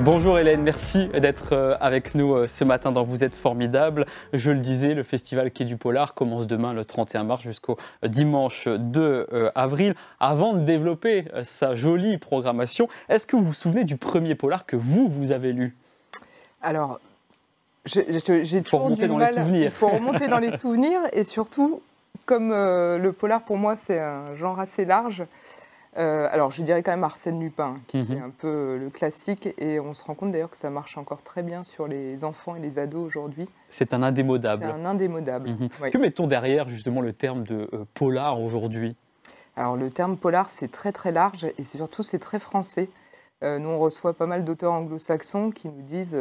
Bonjour Hélène, merci d'être euh, avec nous euh, ce matin dans Vous êtes formidable. Je le disais, le festival Quai du Polar commence demain le 31 mars jusqu'au euh, dimanche 2 avril. Avant de développer sa jolie programmation, est-ce que vous vous souvenez du premier polar que vous, vous avez lu? Alors, j'ai toujours remonter dans les souvenirs. Faut remonter dans les souvenirs et surtout, comme le polar pour moi c'est un genre assez large, euh, alors, je dirais quand même Arsène Lupin, qui est mhm. un peu le classique, et on se rend compte d'ailleurs que ça marche encore très bien sur les enfants et les ados aujourd'hui. C'est un indémodable. C'est un indémodable. Mhm. Que mettons derrière justement le terme de euh, polar aujourd'hui? Alors, le terme polar, c'est très très large, et surtout c'est très français. Euh, nous, on reçoit pas mal d'auteurs anglo-saxons qui nous disent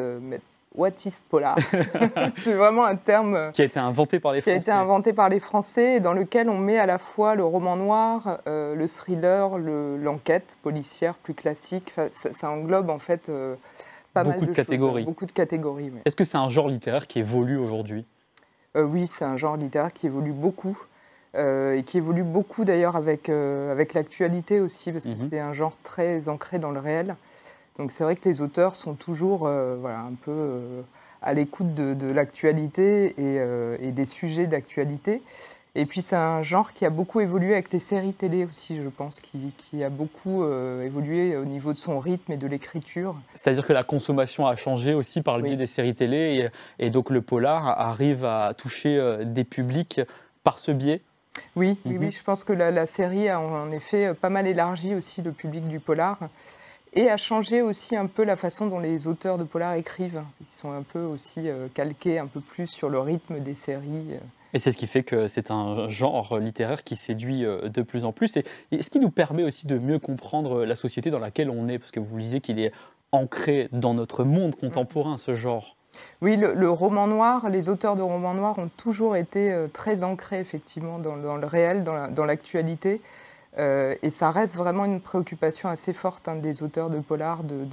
What is polar C'est vraiment un terme euh, qui a été inventé par les Français. Qui a été inventé par les Français, dans lequel on met à la fois le roman noir, euh, le thriller, l'enquête policière plus classique. ça, englobe en fait euh, pas beaucoup mal de, catégories. beaucoup de catégories. Est-ce que c'est un genre littéraire qui évolue aujourd'hui? Oui, c'est un genre littéraire qui évolue beaucoup. et qui évolue beaucoup d'ailleurs avec, avec l'actualité aussi, parce que mhm. c'est un genre très ancré dans le réel. Donc c'est vrai que les auteurs sont toujours euh, voilà, un peu euh, à l'écoute de, l'actualité euh, et, des sujets d'actualité. Et puis c'est un genre qui a beaucoup évolué avec les séries télé aussi, je pense, qui, a beaucoup évolué au niveau de son rythme et de l'écriture. C'est-à-dire que la consommation a changé aussi par le biais des séries télé et, donc le polar arrive à toucher des publics par ce biais? Oui, oui, oui, mhm. je pense que la, la, série a en effet pas mal élargi aussi le public du polar et a changé aussi un peu la façon dont les auteurs de polar écrivent. Ils sont un peu aussi euh, calqués un peu plus sur le rythme des séries. Euh. Et c'est ce qui fait que c'est un genre littéraire qui séduit euh, de plus en plus. Et ce qui nous permet aussi de mieux comprendre la société dans laquelle on est, parce que vous lisez qu'il est ancré dans notre monde contemporain, ce genre. Oui, le, roman noir, les auteurs de romans noirs ont toujours été très ancrés effectivement dans, le réel, dans l'actualité. Euh, et ça reste vraiment une préoccupation assez forte hein, des auteurs de polar de,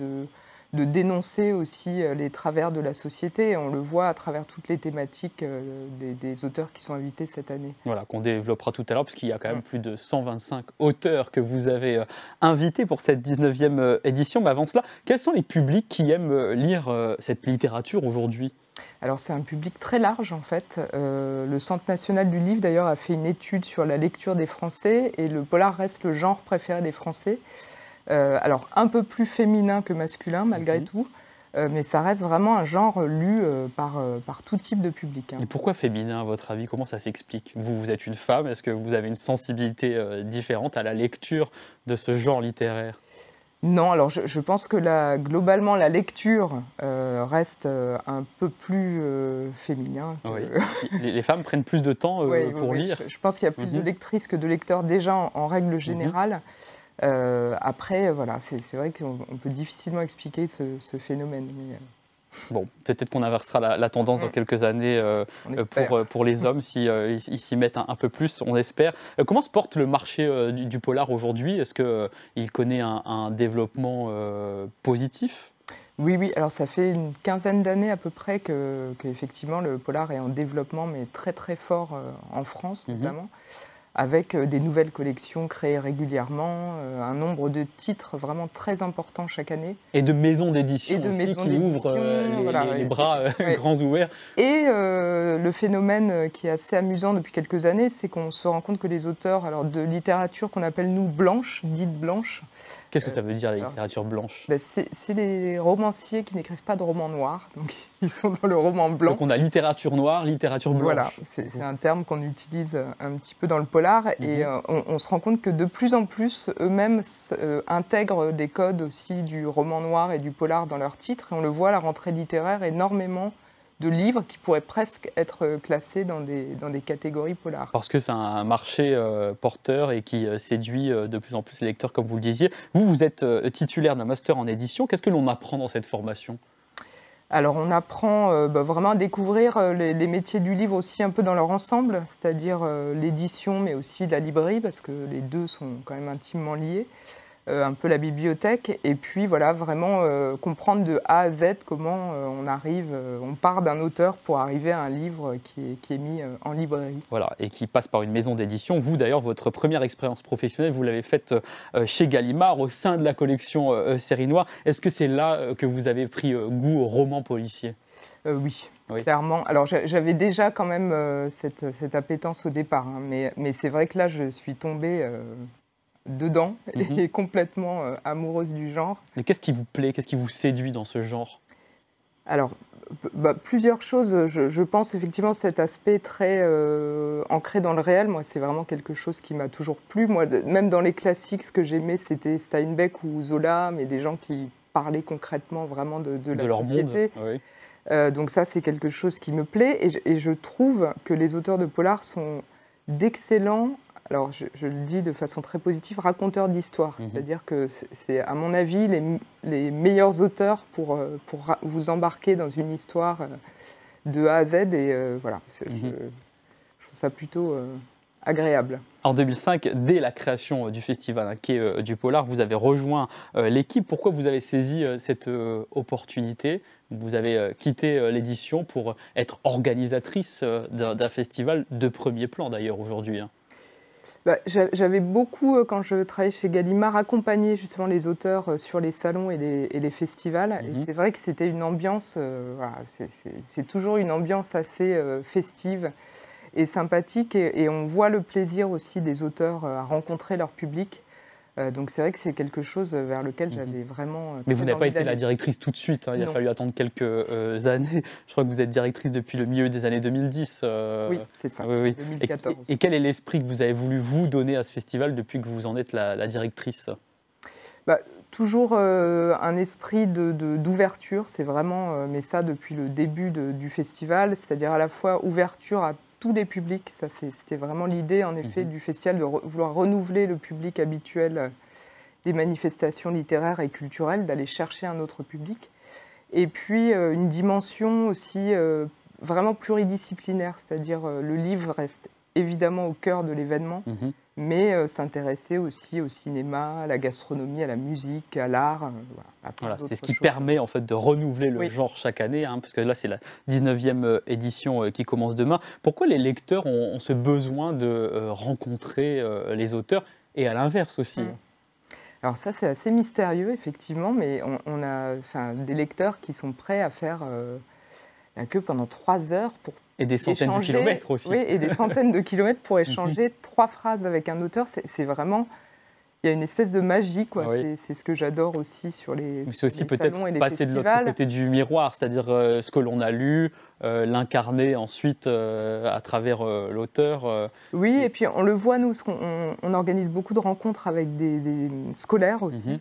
de, dénoncer aussi euh, les travers de la société. on le voit à travers toutes les thématiques euh, des, auteurs qui sont invités cette année. Voilà, qu'on développera tout à l'heure, parce qu'il y a quand même plus de 125 auteurs que vous avez invités pour cette 19e édition. Mais avant cela, quels sont les publics qui aiment lire cette littérature aujourd'hui? Alors c'est un public très large en fait. Euh, le Centre national du livre d'ailleurs a fait une étude sur la lecture des Français et le polar reste le genre préféré des Français. Euh, alors un peu plus féminin que masculin malgré mhm. tout, euh, mais ça reste vraiment un genre lu par, par tout type de public. Hein. Et pourquoi féminin à votre avis? Comment ça s'explique? Vous, vous êtes une femme, est-ce que vous avez une sensibilité différente à la lecture de ce genre littéraire? Non, alors je, pense que globalement la lecture euh, reste euh, un peu plus euh, féminin. les, femmes prennent plus de temps pour lire. Je, pense qu'il y a plus de mhm. lectrices que de lecteurs déjà en, règle générale. après, voilà, c'est vrai qu'on peut difficilement expliquer ce, phénomène. Bon, peut-être qu'on inversera la, tendance dans mm. quelques années euh, pour, euh, pour les hommes s'ils si, ils s'y mettent un, peu plus, on espère. Euh, comment se porte le marché du, polar aujourd'hui? Est-ce qu'il connaît un, développement positif? Oui, oui, alors ça fait une quinzaine d'années à peu près que, effectivement le polar est en développement, mais très très fort en France mm-hmm. notamment avec euh, des nouvelles collections créées régulièrement, euh, un nombre de titres vraiment très important chaque année. Et de maisons d'édition aussi qui ouvrent euh, les, bras grands ouverts. Et le phénomène qui est assez amusant depuis quelques années, c'est qu'on se rend compte que les auteurs alors, de littérature qu'on appelle nous blanche, dite blanche, Qu'est-ce que ça veut dire la littérature blanche ben, C'est les romanciers qui n'écrivent pas de romans noirs, donc ils sont dans le roman blanc. Donc on a littérature noire, littérature blanche. Voilà, c'est un terme qu'on utilise un petit peu dans le polar et mhm. euh, on, se rend compte que de plus en plus eux-mêmes euh, intègrent des codes aussi du roman noir et du polar dans leurs titres et on le voit la rentrée littéraire énormément de livres qui pourraient presque être classés dans des, dans des catégories polars. Parce que c'est un marché euh, porteur et qui euh, séduit euh, de plus en plus les lecteurs, comme vous le disiez. Vous, vous êtes titulaire d'un master en édition. Qu'est-ce que l'on apprend dans cette formation? Alors on apprend bah, vraiment à découvrir les, métiers du livre aussi un peu dans leur ensemble, c'est-à-dire l'édition mais aussi la librairie parce que les deux sont quand même intimement liés. Un peu la bibliothèque, et puis voilà, vraiment comprendre de A à Z comment on arrive, on part d'un auteur pour arriver à un livre qui est, qui est mis en librairie. Voilà, et qui passe par une maison d'édition. Vous d'ailleurs, votre première expérience professionnelle, vous l'avez faite chez Gallimard, au sein de la collection Série Noire. Est-ce que c'est là que vous avez pris goût au roman policier? Oui, clairement. Alors j'avais déjà quand même euh, cette, appétence au départ, hein, mais, mais c'est vrai que là je suis tombée euh, dedans mhm. et complètement euh, amoureuse du genre. Mais qu'est-ce qui vous plaît, qu'est-ce qui vous séduit dans ce genre? Alors bah, plusieurs choses. Je, pense effectivement cet aspect très ancré dans le réel. Moi, c'est vraiment quelque chose qui m'a toujours plu. Moi, même dans les classiques, ce que j'aimais, c'était Steinbeck ou Zola, mais des gens qui parlaient concrètement vraiment de, de, la leur société. Monde. Oui. Euh, donc ça, c'est quelque chose qui me plaît. Et je, trouve que les auteurs de polar sont d'excellents, alors je, le dis de façon très positive, raconteurs d'histoire. Mhm. C'est-à-dire que c'est, à mon avis, les, meilleurs auteurs pour, euh, pour vous embarquer dans une histoire euh, de A à Z. Et voilà, je, mhm. je, trouve ça plutôt agréable. En 2005, dès la création du festival Quai du Polar, vous avez rejoint l'équipe. Pourquoi vous avez saisi cette opportunité? Vous avez euh, quitté euh, l'édition pour être organisatrice euh, d'un festival de premier plan d'ailleurs aujourd'hui. Hein. Bah, j'avais beaucoup, quand je travaillais chez Gallimard, accompagné justement les auteurs sur les salons et les, festivals. Et mhm. c'est vrai que c'était une ambiance, c'est toujours une ambiance assez festive et sympathique. et, on voit le plaisir aussi des auteurs à rencontrer leur public. Euh, donc c'est vrai que c'est quelque chose vers lequel mhm. j'avais vraiment. Euh, Mais vous n'avez pas été la directrice tout de suite. Hein. il a fallu attendre quelques euh, années. Je crois que vous êtes directrice depuis le milieu des années 2010. Oui, c'est ça. Oui, 2014. Et, quel est l'esprit que vous avez voulu vous donner à ce festival depuis que vous en êtes la, directrice? Bah, Toujours un esprit d'ouverture, de, c'est vraiment, mais ça depuis le début du festival, c'est-à-dire à la fois ouverture à tous les publics. Ça, c'était vraiment l'idée, en effet, mhm. du festival, de vouloir renouveler le public habituel euh, des manifestations littéraires et culturelles, d'aller chercher un autre public. Et puis, euh, une dimension aussi euh, vraiment pluridisciplinaire, c'est-à-dire le livre reste évidemment au cœur de l'événement, mhm mais euh, s'intéresser aussi au cinéma, à la gastronomie, à la musique, à l'art. Euh, voilà, c'est ce qui permet en fait de renouveler le genre chaque année, hein, parce que là c'est la 19e euh, édition qui commence demain. Pourquoi les lecteurs ont, ce besoin de rencontrer les auteurs et à l'inverse aussi mmh. Alors ça c'est assez mystérieux effectivement, mais on, a des lecteurs qui sont prêts à faire la queue pendant trois heures pour et des centaines de kilomètres aussi. Oui, et des centaines de kilomètres pour échanger trois phrases avec un auteur. C'est vraiment. Il y a une espèce de magie, quoi. C'est ce que j'adore aussi sur les. C'est aussi peut-être passer de l'autre côté du miroir, c'est-à-dire euh, ce que l'on a lu, euh, l'incarner ensuite euh, à travers l'auteur. oui, et puis on le voit, nous, on, on, organise beaucoup de rencontres avec des, scolaires aussi. Mhm.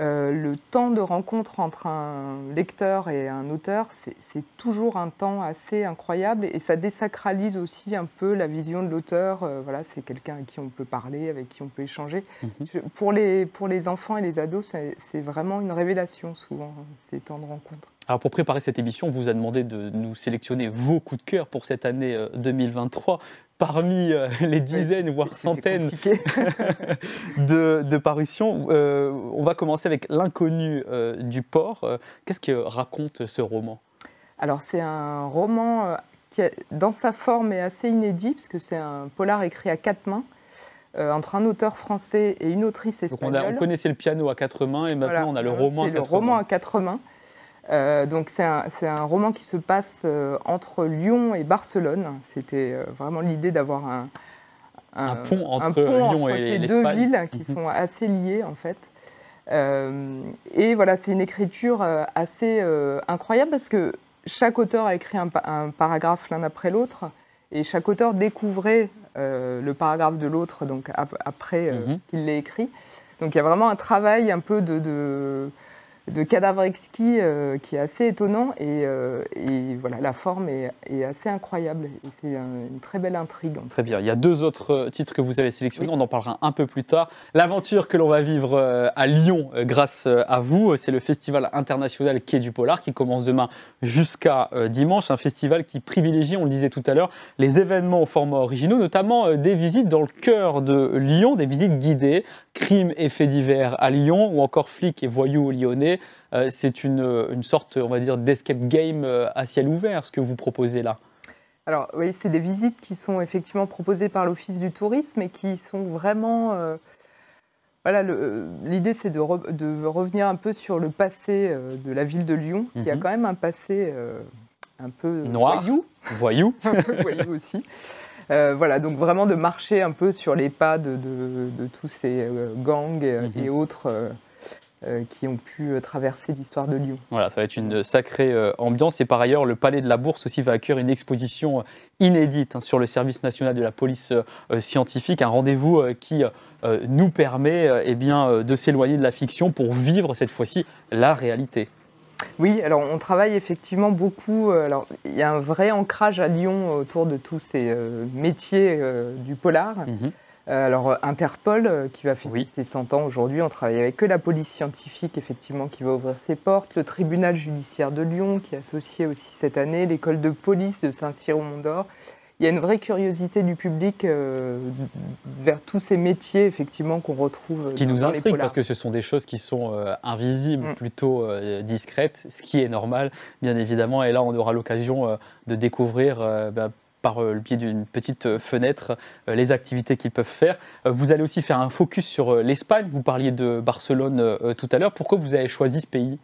Euh, le temps de rencontre entre un lecteur et un auteur, c'est toujours un temps assez incroyable et ça désacralise aussi un peu la vision de l'auteur. Euh, voilà, c'est quelqu'un avec qui on peut parler, avec qui on peut échanger. Mhm. pour, les, pour les enfants et les ados, c'est vraiment une révélation souvent, ces temps de rencontre. Alors pour préparer cette émission, on vous a demandé de nous sélectionner vos coups de cœur pour cette année 2023 euh, parmi euh, les dizaines, voire centaines de, parutions. Euh, on va commencer avec L'inconnu du port. Qu'est-ce que raconte ce roman? Alors c'est un roman qui, dans sa forme, est assez inédit, parce que c'est un polar écrit à quatre mains. entre un auteur français et une autrice espagnole. Donc on, connaissait le piano à quatre mains et maintenant on a le roman à quatre mains. le roman à quatre mains. Euh, donc c'est un, roman qui se passe euh, entre Lyon et Barcelone. C'était euh, vraiment l'idée d'avoir un, un, pont entre Lyon et ces deux villes qui mhm. sont assez liées en fait. et voilà, c'est une écriture assez incroyable parce que chaque auteur a écrit un, paragraphe l'un après l'autre et chaque auteur découvrait le paragraphe de l'autre donc après mhm. qu'il l'ait écrit. Donc il y a vraiment un travail un peu de de cadavre exquis euh, qui est assez étonnant et, euh, voilà la forme est, assez incroyable et c'est une très belle intrigue. Très bien, il y a deux autres euh, titres que vous avez sélectionnés, on en parlera un peu plus tard. L'aventure que l'on va vivre à Lyon grâce à vous, c'est le festival international Quai du Polar qui commence demain jusqu'à dimanche, un festival qui privilégie, on le disait tout à l'heure, les événements au format originaux, notamment des visites dans le cœur de Lyon, des visites guidées crime et faits divers à Lyon ou encore flic et voyous lyonnais. c'est une, une, sorte, on va dire, d'escape game à ciel ouvert, ce que vous proposez là. Alors oui, c'est des visites qui sont effectivement proposées par l'Office du tourisme et qui sont vraiment... Voilà, l'idée c'est de, revenir un peu sur le passé de la ville de Lyon, qui a mhm. quand même un passé un peu noir, voyou, voyou aussi. Euh, voilà, donc vraiment de marcher un peu sur les pas de, tous ces euh, gangs et, mhm. autres euh, qui ont pu traverser l'histoire de Lyon. Voilà, ça va être une sacrée ambiance. Et par ailleurs, le Palais de la Bourse aussi va accueillir une exposition inédite hein, sur le service national de la police scientifique, un rendez-vous qui nous permet eh bien, de s'éloigner de la fiction pour vivre cette fois-ci la réalité. Oui, alors on travaille effectivement beaucoup. Euh, alors il y a un vrai ancrage à Lyon autour de tous ces euh, métiers euh, du polar. Mhm. alors Interpol qui va fêter ses 100 ans aujourd'hui, on travaille avec eux, la police scientifique effectivement qui va ouvrir ses portes, le tribunal judiciaire de Lyon qui est associé aussi cette année, l'école de police de Saint-Cyr-au-Mont-d'Or il y a une vraie curiosité du public euh, vers tous ces métiers effectivement qu'on retrouve. Qui nous intrigue parce que ce sont des choses qui sont euh, invisibles, mm. plutôt euh, discrètes, ce qui est normal bien évidemment. Et là, on aura l'occasion de découvrir. Bah, par le biais d'une petite fenêtre, les activités qu'ils peuvent faire. Vous allez aussi faire un focus sur l'Espagne. Vous parliez de Barcelone tout à l'heure. Pourquoi vous avez choisi ce pays?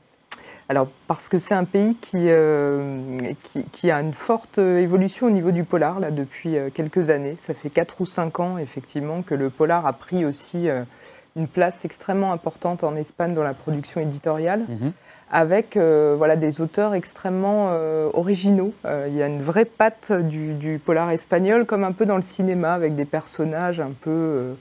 Alors, parce que c'est un pays euh, qui, qui, a une forte évolution au niveau du polar là, depuis euh, quelques années. Ça fait 4 ou 5 ans, effectivement, que le polar a pris aussi euh, une place extrêmement importante en Espagne dans la production éditoriale. Mhm. Avec voilà, des auteurs extrêmement originaux. Il y a une vraie patte du, du, polar espagnol, comme un peu dans le cinéma, avec des personnages un peu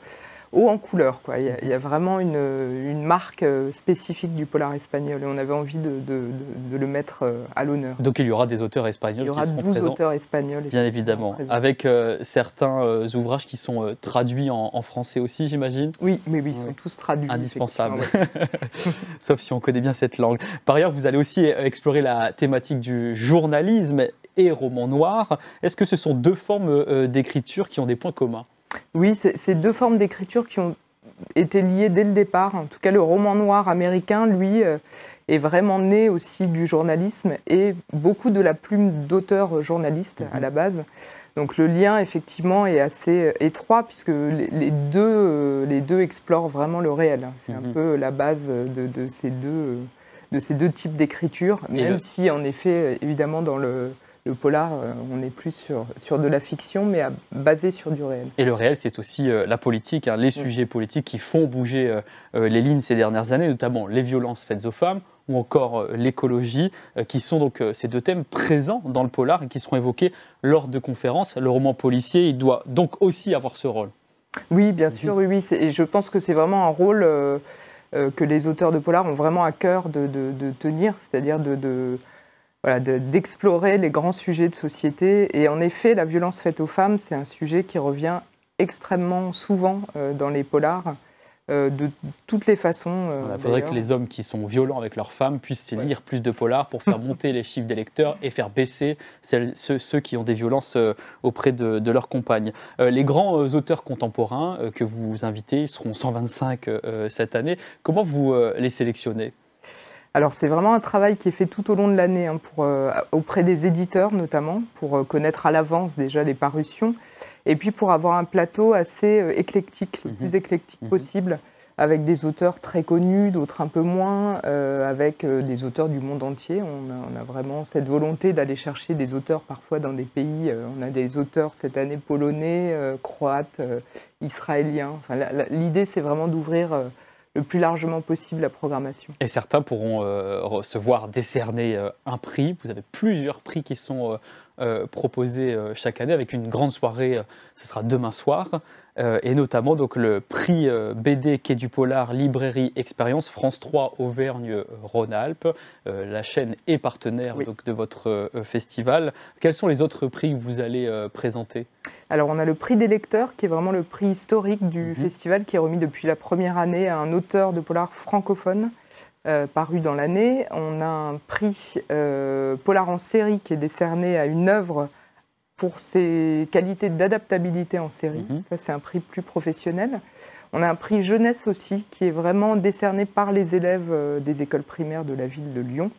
haut en couleur. Quoi. Il, y a, vraiment une, une, marque euh, spécifique du polar espagnol et on avait envie de, de, le mettre euh, à l'honneur. Donc il y aura des auteurs espagnols Il y aura qui 12 auteurs espagnols. Bien évidemment, avec euh, certains ouvrages qui sont traduits en, français aussi, j'imagine Oui, mais oui, ils sont tous traduits. Indispensables. Sauf si on connaît bien cette langue. Par ailleurs, vous allez aussi explorer la thématique du journalisme et roman noir. Est-ce que ce sont deux formes d'écriture qui ont des points communs? Oui, c'est deux formes d'écriture qui ont été liées dès le départ. En tout cas, le roman noir américain, lui, euh, est vraiment né aussi du journalisme et beaucoup de la plume d'auteurs journalistes à mhm. la base. Donc le lien, effectivement, est assez euh, étroit puisque les deux, euh, les deux explorent vraiment le réel. C'est un mhm. peu la base de, ces, deux, de ces deux types d'écriture, même si, en effet, évidemment, dans le le polar, euh, on est plus sur, sur de la fiction, mais basé sur du réel. Et le réel, c'est aussi euh, la politique, hein, les sujets politiques qui font bouger euh, les lignes ces dernières années, notamment les violences faites aux femmes ou encore l'écologie, qui sont donc ces deux thèmes présents dans le polar et qui seront évoqués lors de conférences. Le roman policier, il doit donc aussi avoir ce rôle. Oui, bien sûr, oui, oui. Et je pense que c'est vraiment un rôle que les auteurs de polar ont vraiment à cœur de, tenir, c'est-à-dire de d'explorer les grands sujets de société. Et en effet, la violence faite aux femmes, c'est un sujet qui revient extrêmement souvent euh, dans les polars. Euh, de toutes les façons. Euh, il faudrait que les hommes qui sont violents avec leurs femmes puissent lire plus de polars pour faire monter les chiffres des lecteurs et faire baisser ceux, qui ont des violences auprès de, de leurs compagnes. les grands auteurs contemporains que vous invitez, ils seront 125 cette année. Comment vous les sélectionnez? Alors c'est vraiment un travail qui est fait tout au long de l'année hein, euh, auprès des éditeurs notamment, pour euh, connaître à l'avance déjà les parutions, et puis pour avoir un plateau assez euh, éclectique, le mhm. plus éclectique mhm. possible, avec des auteurs très connus, d'autres un peu moins, avec des auteurs du monde entier. On a, vraiment cette volonté d'aller chercher des auteurs parfois dans des pays. on a des auteurs cette année polonais, croates, israéliens. L'idée c'est vraiment d'ouvrir le plus largement possible la programmation. Et certains pourront euh, recevoir décerner euh, un prix. Vous avez plusieurs prix qui sont euh, proposés chaque année avec une grande soirée. ce sera demain soir. et notamment donc le prix BD Quai du Polar Librairie Expérience France 3 Auvergne-Rhône-Alpes. la chaîne est partenaire donc, de votre festival. Quels sont les autres prix que vous allez présenter? Alors on a le prix des lecteurs, qui est vraiment le prix historique du mhm. festival, qui est remis depuis la première année à un auteur de polar francophone euh, paru dans l'année. On a un prix euh, polar en série qui est décerné à une œuvre pour ses qualités d'adaptabilité en série. Mhm. Ça, c'est un prix plus professionnel. On a un prix jeunesse aussi qui est vraiment décerné par les élèves des écoles primaires de la ville de Lyon.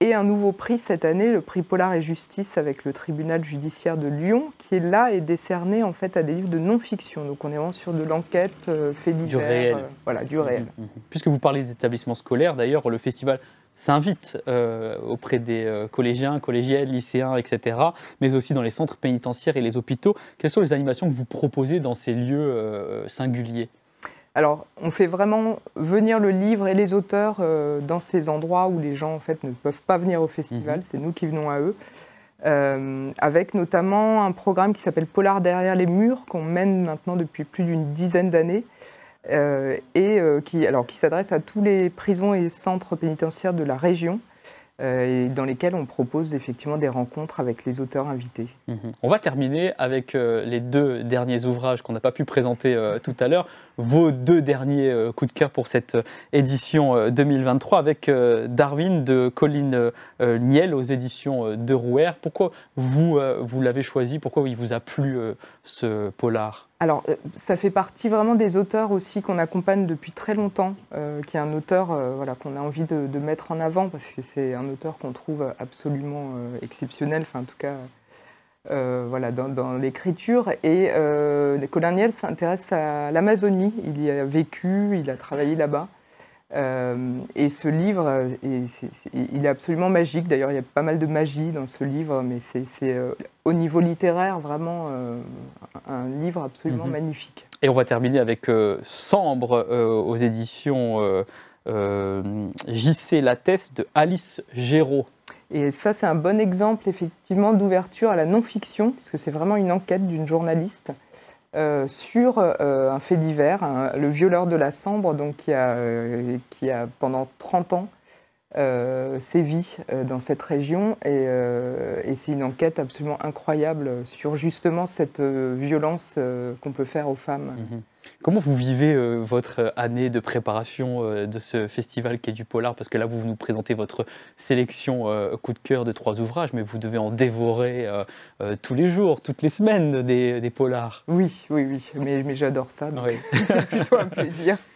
Et un nouveau prix cette année, le prix Polar et Justice avec le tribunal judiciaire de Lyon, qui est là et décerné en fait à des livres de non-fiction. Donc on est vraiment sur de l'enquête, euh, fait divers. Du réel. Euh, voilà, du réel. Mmh, mmh, mmh. Puisque vous parlez des établissements scolaires, d'ailleurs, le festival s'invite euh, auprès des collégiens, collégiennes, lycéens, etc., mais aussi dans les centres pénitentiaires et les hôpitaux. Quelles sont les animations que vous proposez dans ces lieux singuliers? Alors, on fait vraiment venir le livre et les auteurs euh, dans ces endroits où les gens en fait ne peuvent pas venir au festival. Mhm. C'est nous qui venons à eux. Euh, avec notamment un programme qui s'appelle Polar derrière les murs qu'on mène maintenant depuis plus d'une dizaine d'années euh, et qui, alors, qui s'adresse à tous les prisons et centres pénitentiaires de la région. Et dans lesquels on propose effectivement des rencontres avec les auteurs invités. Mhm. On va terminer avec les deux derniers ouvrages qu'on n'a pas pu présenter tout à l'heure vos deux derniers euh, coups de cœur pour cette euh, édition 2023 euh, avec Darwin de Colline Niel aux éditions de Rouer. Pourquoi vous, vous l'avez choisi? Pourquoi il vous a plu ce polar? Alors, ça fait partie vraiment des auteurs aussi qu'on accompagne depuis très longtemps, qui est un auteur voilà, qu'on a envie de, mettre en avant parce que c'est un auteur qu'on trouve absolument exceptionnel, enfin en tout cas euh, voilà, dans, l'écriture. Et euh, Colin Niel s'intéresse à l'Amazonie. Il y a vécu, il a travaillé là-bas. Euh, et ce livre, il est absolument magique. D'ailleurs, il y a pas mal de magie dans ce livre, mais c'est au niveau littéraire vraiment un livre absolument mhm. magnifique. Et on va terminer avec Sambre aux éditions JC Lattès de Alice Géraud. Et ça, c'est un bon exemple effectivement d'ouverture à la non-fiction, parce que c'est vraiment une enquête d'une journaliste euh, sur euh, un fait divers, le violeur de la Sambre, donc qui a, euh, qui a pendant 30 ans sévi dans cette région. Et, et c'est une enquête absolument incroyable sur justement cette violence qu'on peut faire aux femmes. Mhm. Comment vous vivez euh, votre année de préparation euh, de ce festival qui est du polar? Parce que là, vous nous présentez votre sélection euh, coup de cœur de trois ouvrages, mais vous devez en dévorer tous les jours, toutes les semaines des, polars. Oui, oui, oui, mais, j'adore ça, c'est plutôt un plaisir.